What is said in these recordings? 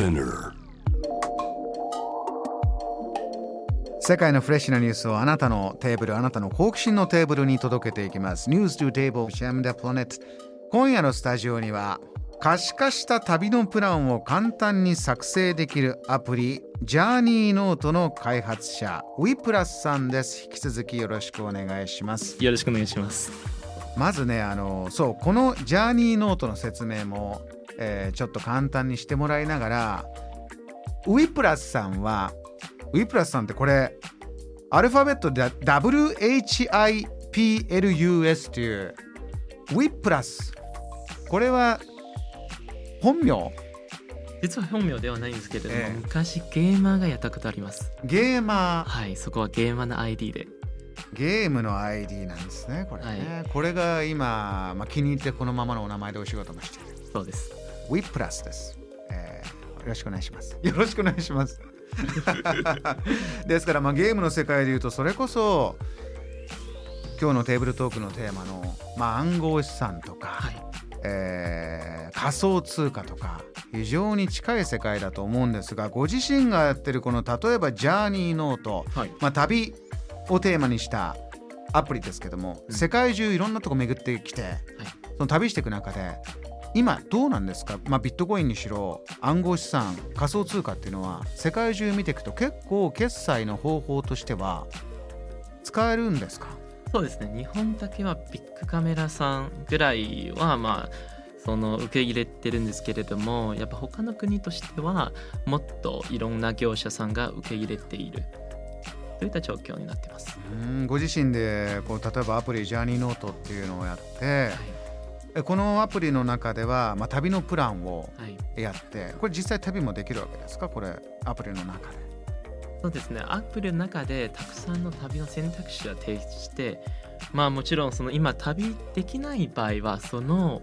Spinner 世界のフレッシュなニュースをあなたのテーブルあなたの好奇心のテーブルに届けていきます。News to Table Jam the Planet 今夜のスタジオには可視化した旅のプランを簡単に作成できるアプリジャーニーノートの開発者ウィプラスさんです。引き続きよろしくお願いします。よろしくお願いします。まずねあのそうこのジャーニーノートの説明も、えーちょっと簡単にしてもらいながらウィプラスさんはウィプラスさんってこれアルファベットで WHIPLUS というウィプラス。これは本名。実は本名ではないんですけれども、ええ。昔ゲーマーがやったことあります。ゲーマー。はい、そこはゲーマーの ID で。ゲームの ID なんですねこれね、これが今、まあ、気に入ってこのままのお名前でお仕事もしている。そうです。ウィプラスです、えーよろしくお願いします。よろしくお願いします。ですから、まあ、ゲームの世界で言うとそれこそ今日のテーブルトークのテーマの、まあ、暗号資産とか、はい。えー仮想通貨とか非常に近い世界だと思うんですがご自身がやってるこの例えばジャーニーノート、はい。まあ、旅をテーマにしたアプリですけども、うん世界中いろんなとこ巡ってきて、その旅していく中で今どうなんですか、まあ、ビットコインにしろ暗号資産仮想通貨っていうのは世界中見ていくと結構決済の方法としては使えるんですか？そうですね。日本だけはビッグカメラさんぐらいは、まあ、その受け入れてるんですけれども、やっぱ他の国としては、もっといろんな業者さんが受け入れている。といった状況になってます。うんご自身でこう例えばアプリジャーニーノートっていうのをやってはい。えこのアプリの中では、まあ、旅のプランをはい。やってこれ実際旅もできるわけですか？これアプリの中で。そうですねアプリの中でたくさんの旅の選択肢を提出してまあもちろんその今旅できない場合はその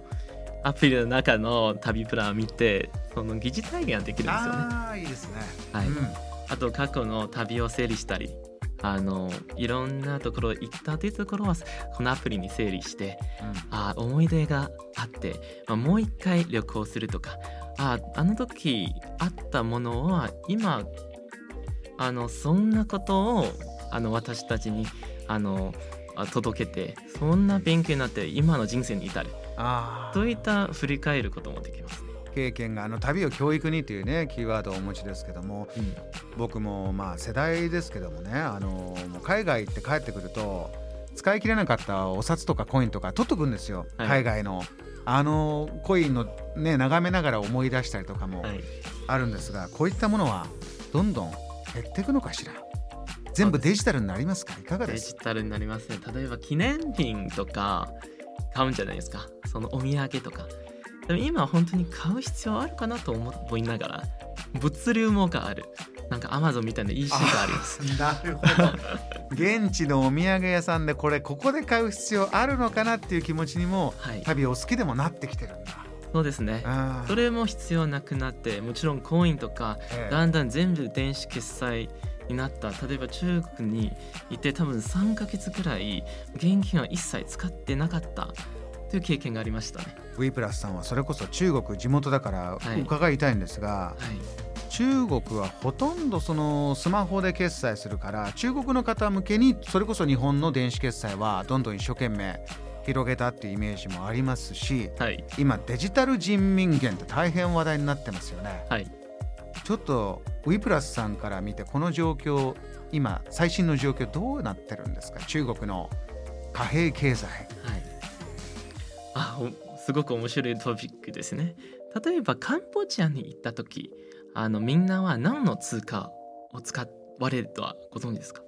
アプリの中の旅プランを見てその疑似体験ができるんですよねああいいですね。はいうんあと過去の旅を整理したりあのいろんなところ行ったというところはこのアプリに整理してあ思い出があって、まあ、もう一回旅行するとかああの時あったものは今あのそんなことをあの私たちにあのあ届けてそんな勉強になって今の人生に至る。といった振り返ることもできますね。経験があの旅を教育にというねキーワードをお持ちですけどもうん僕もまあ世代ですけどもねあの海外行って帰ってくると使い切れなかったお札とかコインとか取っとくんですよ、はい。海外の。あのコインのね眺めながら思い出したりとかもはい、あるんですが、こういったものはどんどん減っていくのかしら。全部デジタルになりますか？いかがです？デジタルになりますね。例えば記念品とか買うんじゃないですか。そのお土産とか。でも今は本当に買う必要あるかなと思思いながら物流網があるなんかアマゾンみたいな EC がありますなるほど。現地のお土産屋さんでこれここで買う必要あるのかなっていう気持ちにもはい。旅お好きでもなってきてるんだ。そうですね。それも必要なくなってもちろんコインとかええ。だんだん全部電子決済になった。例えば中国にいて多分3ヶ月くらい現金は一切使ってなかったという経験がありましたね。ウィプラスさんはそれこそ中国地元だからはい。伺いたいんですが、はい中国はほとんどそのスマホで決済するから中国の方向けにそれこそ日本の電子決済はどんどん一生懸命広げたっていうイメージもありますしはい。今デジタル人民元って大変話題になってますよね。はい。ちょっとウィプラスさんから見てこの状況今最新の状況どうなってるんですか？中国の貨幣経済。はい。あ、おすごく面白いトピックですね。例えばカンボジアに行った時、あのみんなは何の通貨を使われるとはご存知ですか？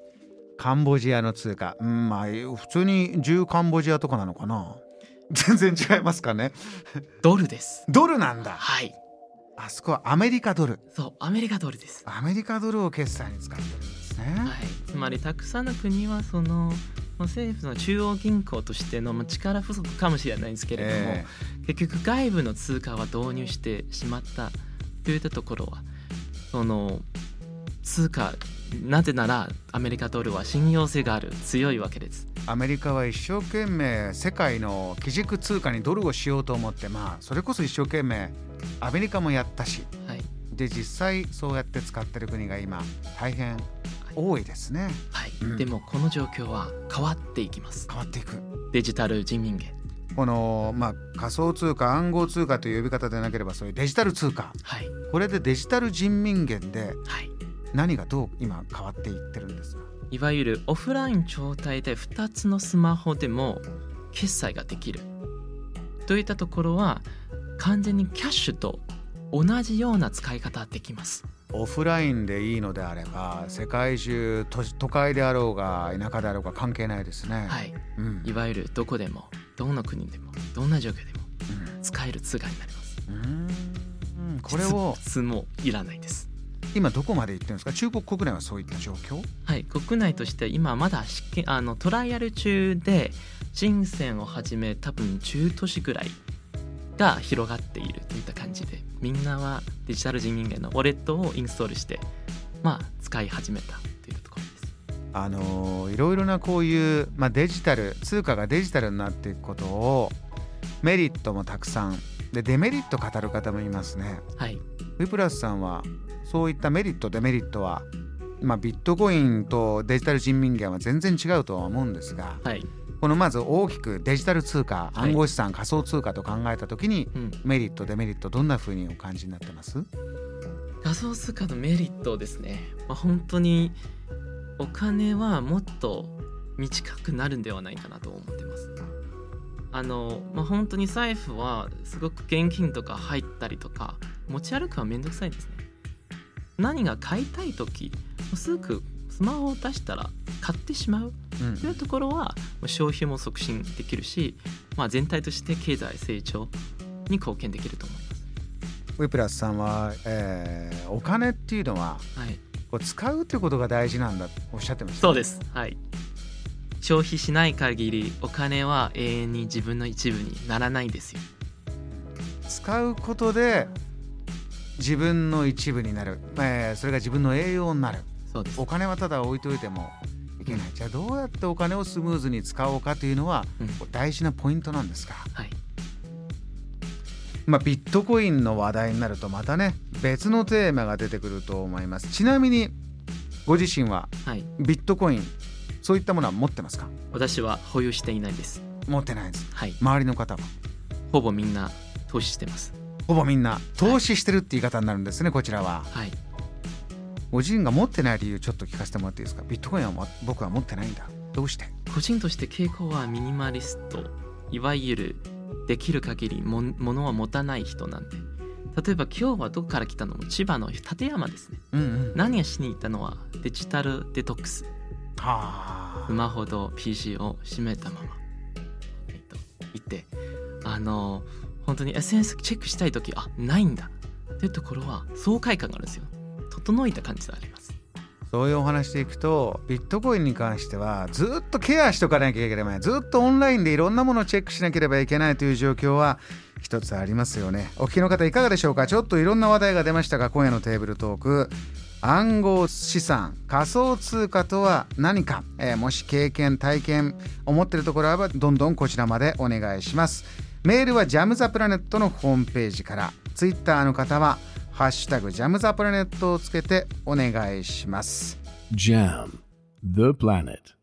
カンボジアの通貨うんまあ普通に10カンボジアとかなのかな？全然違いますかね？ドルです。ドルなんだはい。あそこはアメリカドルそう、アメリカドルです。アメリカドルを決済に使ってるんですね、はい。つまりたくさんの国はその政府の中央銀行としてのまあ力不足かもしれないんですけれども、え結局外部の通貨は導入してしまったといったところはその通貨なぜならアメリカドルは信用性がある強いわけです。アメリカは一生懸命世界の基軸通貨にドルをしようと思ってまあそれこそ一生懸命アメリカもやったし。はい、で実際そうやって使ってる国が今大変多いですね。はい、うん。でもこの状況は変わっていきます。変わっていく。デジタル人民元この、まあ、仮想通貨暗号通貨という呼び方でなければそういうデジタル通貨。はい。これでデジタル人民元ではい。何がどう今変わっていってるんですか？いわゆるオフライン状態で2つのスマホでも決済ができる。といったところは完全にキャッシュと同じような使い方できます。オフラインでいいのであれば世界中都都会であろうが田舎であろうが関係ないですね。はい。うん。いわゆるどこでもどの国でもどんな状況でもうん。使える通貨になります。うーん。これを普通もいらないです。今どこまで行ってるんですか？中国国内はそういった状況？はい。国内として今まだ試験あのトライアル中で人選をはじめ多分10都市ぐらいが広がっているといった感じでみんなはデジタル人民元のウォレットをインストールしてまあ使い始めたというところです。あのーいろいろなこういう、まあ、デジタル通貨がデジタルになっていくことをメリットもたくさんでデメリット語る方もいますね。はい。ウィプラスさんはそういったメリットデメリットは、まあ、ビットコインとデジタル人民元は全然違うとは思うんですがはい、このまず大きくデジタル通貨はい暗号資産、仮想通貨と考えた時にうん、メリットデメリットどんな風にお感じになってます？仮想通貨のメリットですね、まあ、本当にお金はもっと短くなるんではないかなと思ってます。あの、まあ、本当に財布はすごく現金とか入ったりとか持ち歩くはめんどくさいですね。何が買いたい時すぐスマホを出したら買ってしまう。うん。というところはまあ消費も促進できるし、まあ、全体として経済成長に貢献できると思います。ウィプラスさんは、えーお金っていうのははい。こう使うということが大事なんだとおっしゃってましたそうです。はい。消費しない限りお金は永遠に自分の一部にならないんですよ。使うことで自分の一部になる、えーそれが自分の栄養になるお。金はただ置いといてもいけないじゃあどうやってお金をスムーズに使おうかというのは大事なポイントなんですか、はい。まあ、ビットコインの話題になるとまたね別のテーマが出てくると思いますちなみにご自身ははい。ビットコインそういったものは持ってますか？私は保有していないです。持ってないですはい。周りの方は？ほぼみんな投資してます。ほぼみんな投資してるって言い方になるんですねこちらははい。ご自身が持ってない理由ちょっと聞かせてもらっていいですか？ビットコインはも僕は持ってないんだ。どうして？個人として傾向はミニマリスト。いわゆるできる限りも物は持たない人なんで。例えば今日はどこから来たの？も千葉の館山ですね。うんうん。何がしに行ったのはデジタルデトックス。はスマホと PC を閉めたまま、えっと、行って。あの本当に SNS チェックしたい時あないんだ。っていうところは爽快感があるんですよ整いた感じがあります。そういうお話でいくとビットコインに関してはずっとケアしとかなきゃいけない。ずっとオンラインでいろんなものをチェックしなければいけないという状況は一つありますよね。お聞きの方いかがでしょうか？ちょっといろんな話題が出ましたが今夜のテーブルトーク。暗号資産。仮想通貨とは何か、えーもし経験体験思ってるところあればどんどんこちらまでお願いします。メールはジャムザプラネットのホームページから。ツイッターの方はハッシュタグジャムザプラネットをつけてお願いします Jam, the planet.